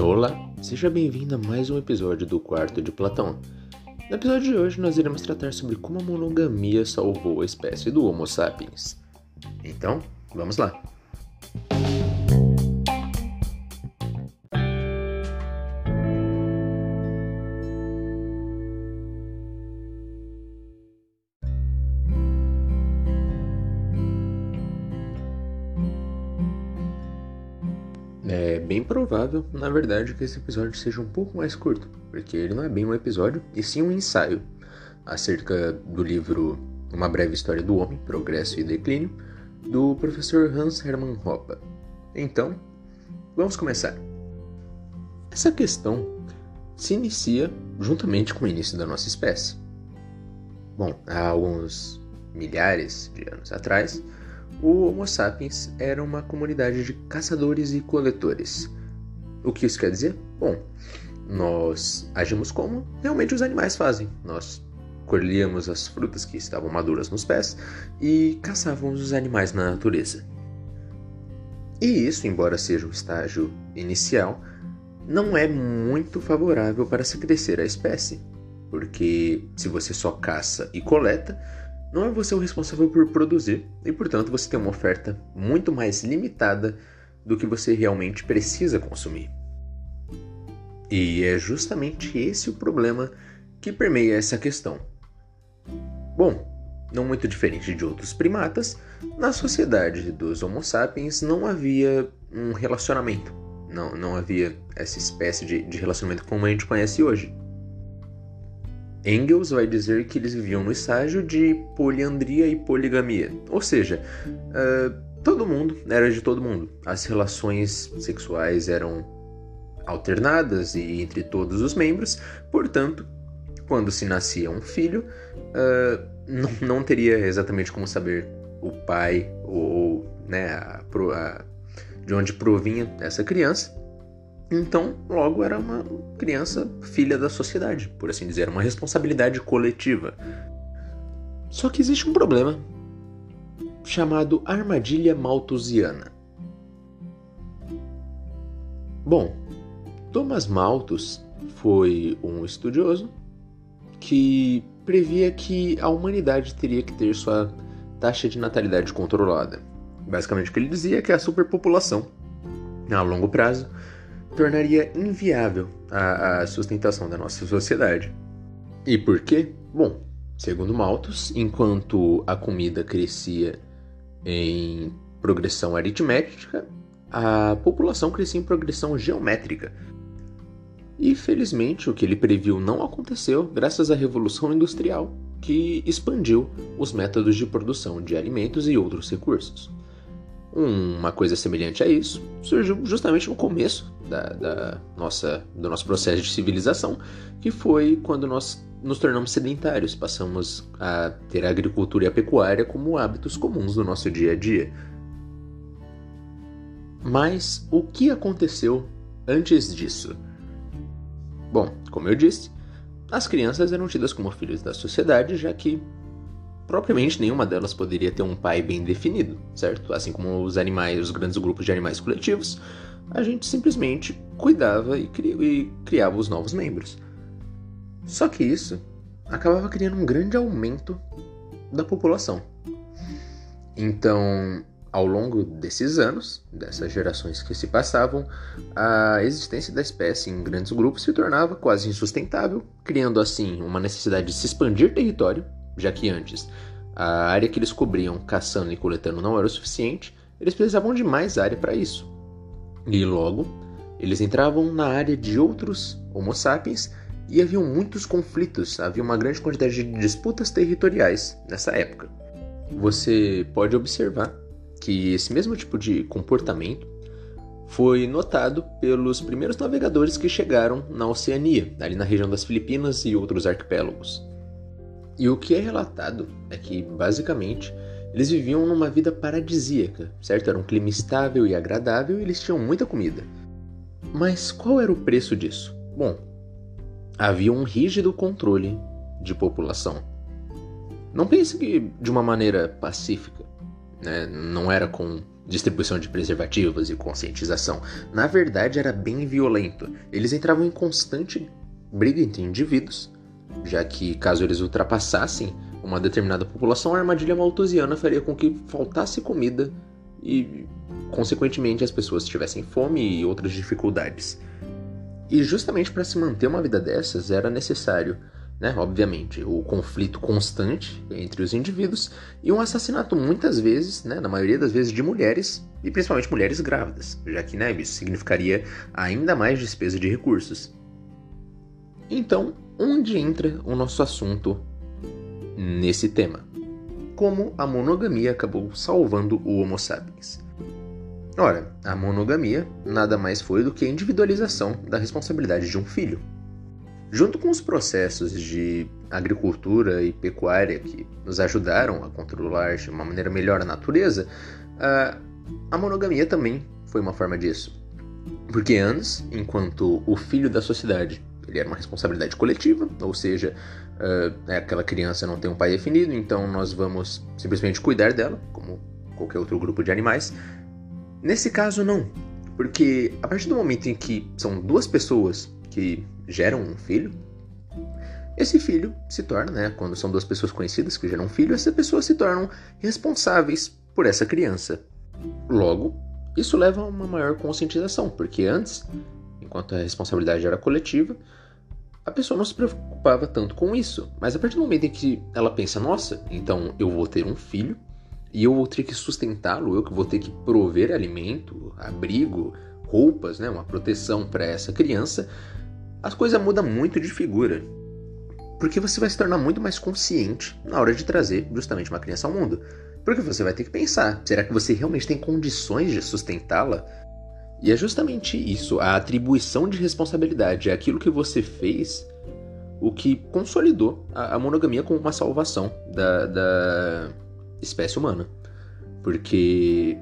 Olá, seja bem-vindo a mais um episódio do Quarto de Platão. No episódio de hoje, nós iremos tratar sobre como a monogamia salvou a espécie do Homo sapiens. Então, vamos lá! É bem provável, na verdade, que esse episódio seja um pouco mais curto, porque ele não é bem um episódio, e sim um ensaio acerca do livro Uma Breve História do Homem, Progresso e Declínio, do professor Hans Hermann Hoppe. Então, vamos começar. Essa questão se inicia juntamente com o início da nossa espécie. Bom, há alguns milhares de anos atrás, o Homo sapiens era uma comunidade de caçadores e coletores. O que isso quer dizer? Bom, nós agimos como realmente os animais fazem. Nós colhíamos as frutas que estavam maduras nos pés e caçávamos os animais na natureza. E isso, embora seja o estágio inicial, não é muito favorável para se crescer a espécie, porque se você só caça e coleta, não é você o responsável por produzir e, portanto, você tem uma oferta muito mais limitada do que você realmente precisa consumir. E é justamente esse o problema que permeia essa questão. Bom, não muito diferente de outros primatas, na sociedade dos Homo sapiens não havia um relacionamento, não, não havia essa espécie de, de relacionamento como a gente conhece hoje. Engels vai dizer que eles viviam no estágio de poliandria e poligamia, ou seja, uh, todo mundo era de todo mundo. As relações sexuais eram alternadas e entre todos os membros, portanto, quando se nascia um filho, uh, não, não, teria exatamente como saber o pai ou né, a, a, de onde provinha essa criança. Então, logo era uma criança filha da sociedade, por assim dizer, uma responsabilidade coletiva. Só que existe um problema chamado armadilha malthusiana. Bom, Thomas Malthus foi um estudioso que previa que a humanidade teria que ter sua taxa de natalidade controlada. Basicamente, o que ele dizia é que a superpopulação, a longo prazo, tornaria inviável a, a sustentação da nossa sociedade. E por quê? Bom, segundo Malthus, enquanto a comida crescia em progressão aritmética, a população crescia em progressão geométrica. E felizmente o que ele previu não aconteceu graças à Revolução Industrial, que expandiu os métodos de produção de alimentos e outros recursos. Uma coisa semelhante a isso surgiu justamente no começo da, da, nossa, do nosso processo de civilização, que foi quando nós nos tornamos sedentários, passamos a ter a agricultura e a pecuária como hábitos comuns do nosso dia a dia. Mas o que aconteceu antes disso? Bom, como eu disse, as crianças eram tidas como filhos da sociedade, já que propriamente nenhuma delas poderia ter um pai bem definido, certo? Assim como os animais, os grandes grupos de animais coletivos, a gente simplesmente cuidava e, cri e criava os novos membros. Só que isso acabava criando um grande aumento da população. Então, ao longo desses anos, dessas gerações que se passavam, a existência da espécie em grandes grupos se tornava quase insustentável, criando assim uma necessidade de se expandir território, já que antes a área que eles cobriam caçando e coletando não era o suficiente, eles precisavam de mais área para isso. E logo, eles entravam na área de outros Homo sapiens e haviam muitos conflitos, havia uma grande quantidade de disputas territoriais nessa época. Você pode observar que esse mesmo tipo de comportamento foi notado pelos primeiros navegadores que chegaram na Oceania, ali na região das Filipinas e outros arquipélagos. E o que é relatado é que, basicamente, eles viviam numa vida paradisíaca, certo? Era um clima estável e agradável e eles tinham muita comida. Mas qual era o preço disso? Bom, havia um rígido controle de população. Não pense que de uma maneira pacífica né? Não era com distribuição de preservativos e conscientização. Na verdade, era bem violento. Eles entravam em constante briga entre indivíduos, já que caso eles ultrapassassem uma determinada população, a armadilha malthusiana faria com que faltasse comida e, consequentemente, as pessoas tivessem fome e outras dificuldades. E justamente para se manter uma vida dessas era necessário né? Obviamente, o conflito constante entre os indivíduos e um assassinato muitas vezes, né, na maioria das vezes, de mulheres e principalmente mulheres grávidas, já que né, isso significaria ainda mais despesa de recursos. Então, onde entra o nosso assunto nesse tema? Como a monogamia acabou salvando o Homo sapiens? Ora, a monogamia nada mais foi do que a individualização da responsabilidade de um filho. Junto com os processos de agricultura e pecuária que nos ajudaram a controlar de uma maneira melhor a natureza, a monogamia também foi uma forma disso. Porque antes, enquanto o filho da sociedade ele era uma responsabilidade coletiva, ou seja, uh, aquela criança não tem um pai definido, então nós vamos simplesmente cuidar dela, como qualquer outro grupo de animais. Nesse caso, não, porque a partir do momento em que são duas pessoas que geram um filho, esse filho se torna, né, quando são duas pessoas conhecidas que geram um filho, essas pessoas se tornam responsáveis por essa criança. Logo, isso leva a uma maior conscientização, porque antes, enquanto a responsabilidade era coletiva, a pessoa não se preocupava tanto com isso. Mas a partir do momento em que ela pensa, nossa, então eu vou ter um filho e eu vou ter que sustentá-lo, eu que vou ter que prover alimento, abrigo, roupas, né, uma proteção para essa criança, as coisas mudam muito de figura. Porque você vai se tornar muito mais consciente na hora de trazer justamente uma criança ao mundo. Porque você vai ter que pensar: será que você realmente tem condições de sustentá-la? E é justamente isso, a atribuição de responsabilidade, é aquilo que você fez, o que consolidou a, a monogamia como uma salvação da, da espécie humana. Porque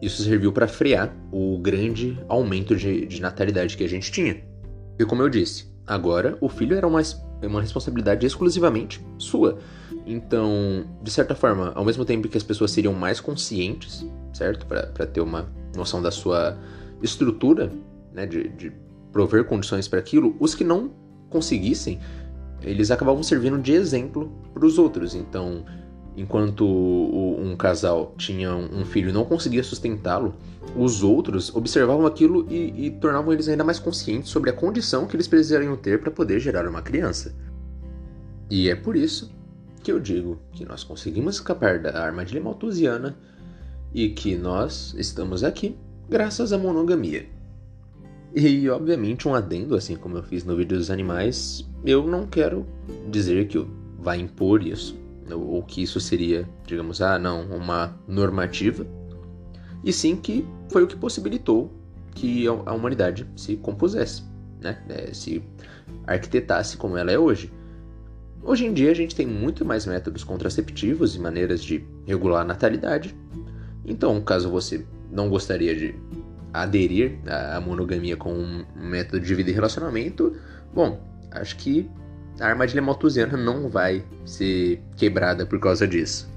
isso serviu para frear o grande aumento de, de natalidade que a gente tinha. E como eu disse, agora o filho era uma, uma responsabilidade exclusivamente sua. Então, de certa forma, ao mesmo tempo que as pessoas seriam mais conscientes, certo? Para ter uma noção da sua estrutura, né? De, de prover condições para aquilo, os que não conseguissem, eles acabavam servindo de exemplo para os outros. Então, enquanto um casal tinha um filho e não conseguia sustentá-lo, os outros observavam aquilo e, e, tornavam eles ainda mais conscientes sobre a condição que eles precisariam ter para poder gerar uma criança. E é por isso que eu digo que nós conseguimos escapar da armadilha malthusiana e que nós estamos aqui graças à monogamia. E obviamente um adendo, assim como eu fiz no vídeo dos animais, eu não quero dizer que vai impor isso ou que isso seria, digamos, ah, não, uma normativa, e sim que foi o que possibilitou que a humanidade se compusesse, né? É, se arquitetasse como ela é hoje. Hoje em dia a gente tem muito mais métodos contraceptivos e maneiras de regular a natalidade. Então, caso você não gostaria de aderir à monogamia como um método de vida e relacionamento, bom, acho que a armadilha malthusiana não vai ser quebrada por causa disso.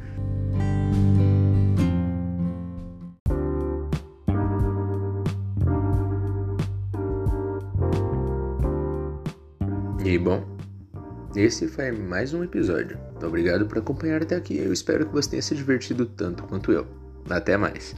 E bom, esse foi mais um episódio. Obrigado por acompanhar até aqui. Eu espero que você tenha se divertido tanto quanto eu. Até mais.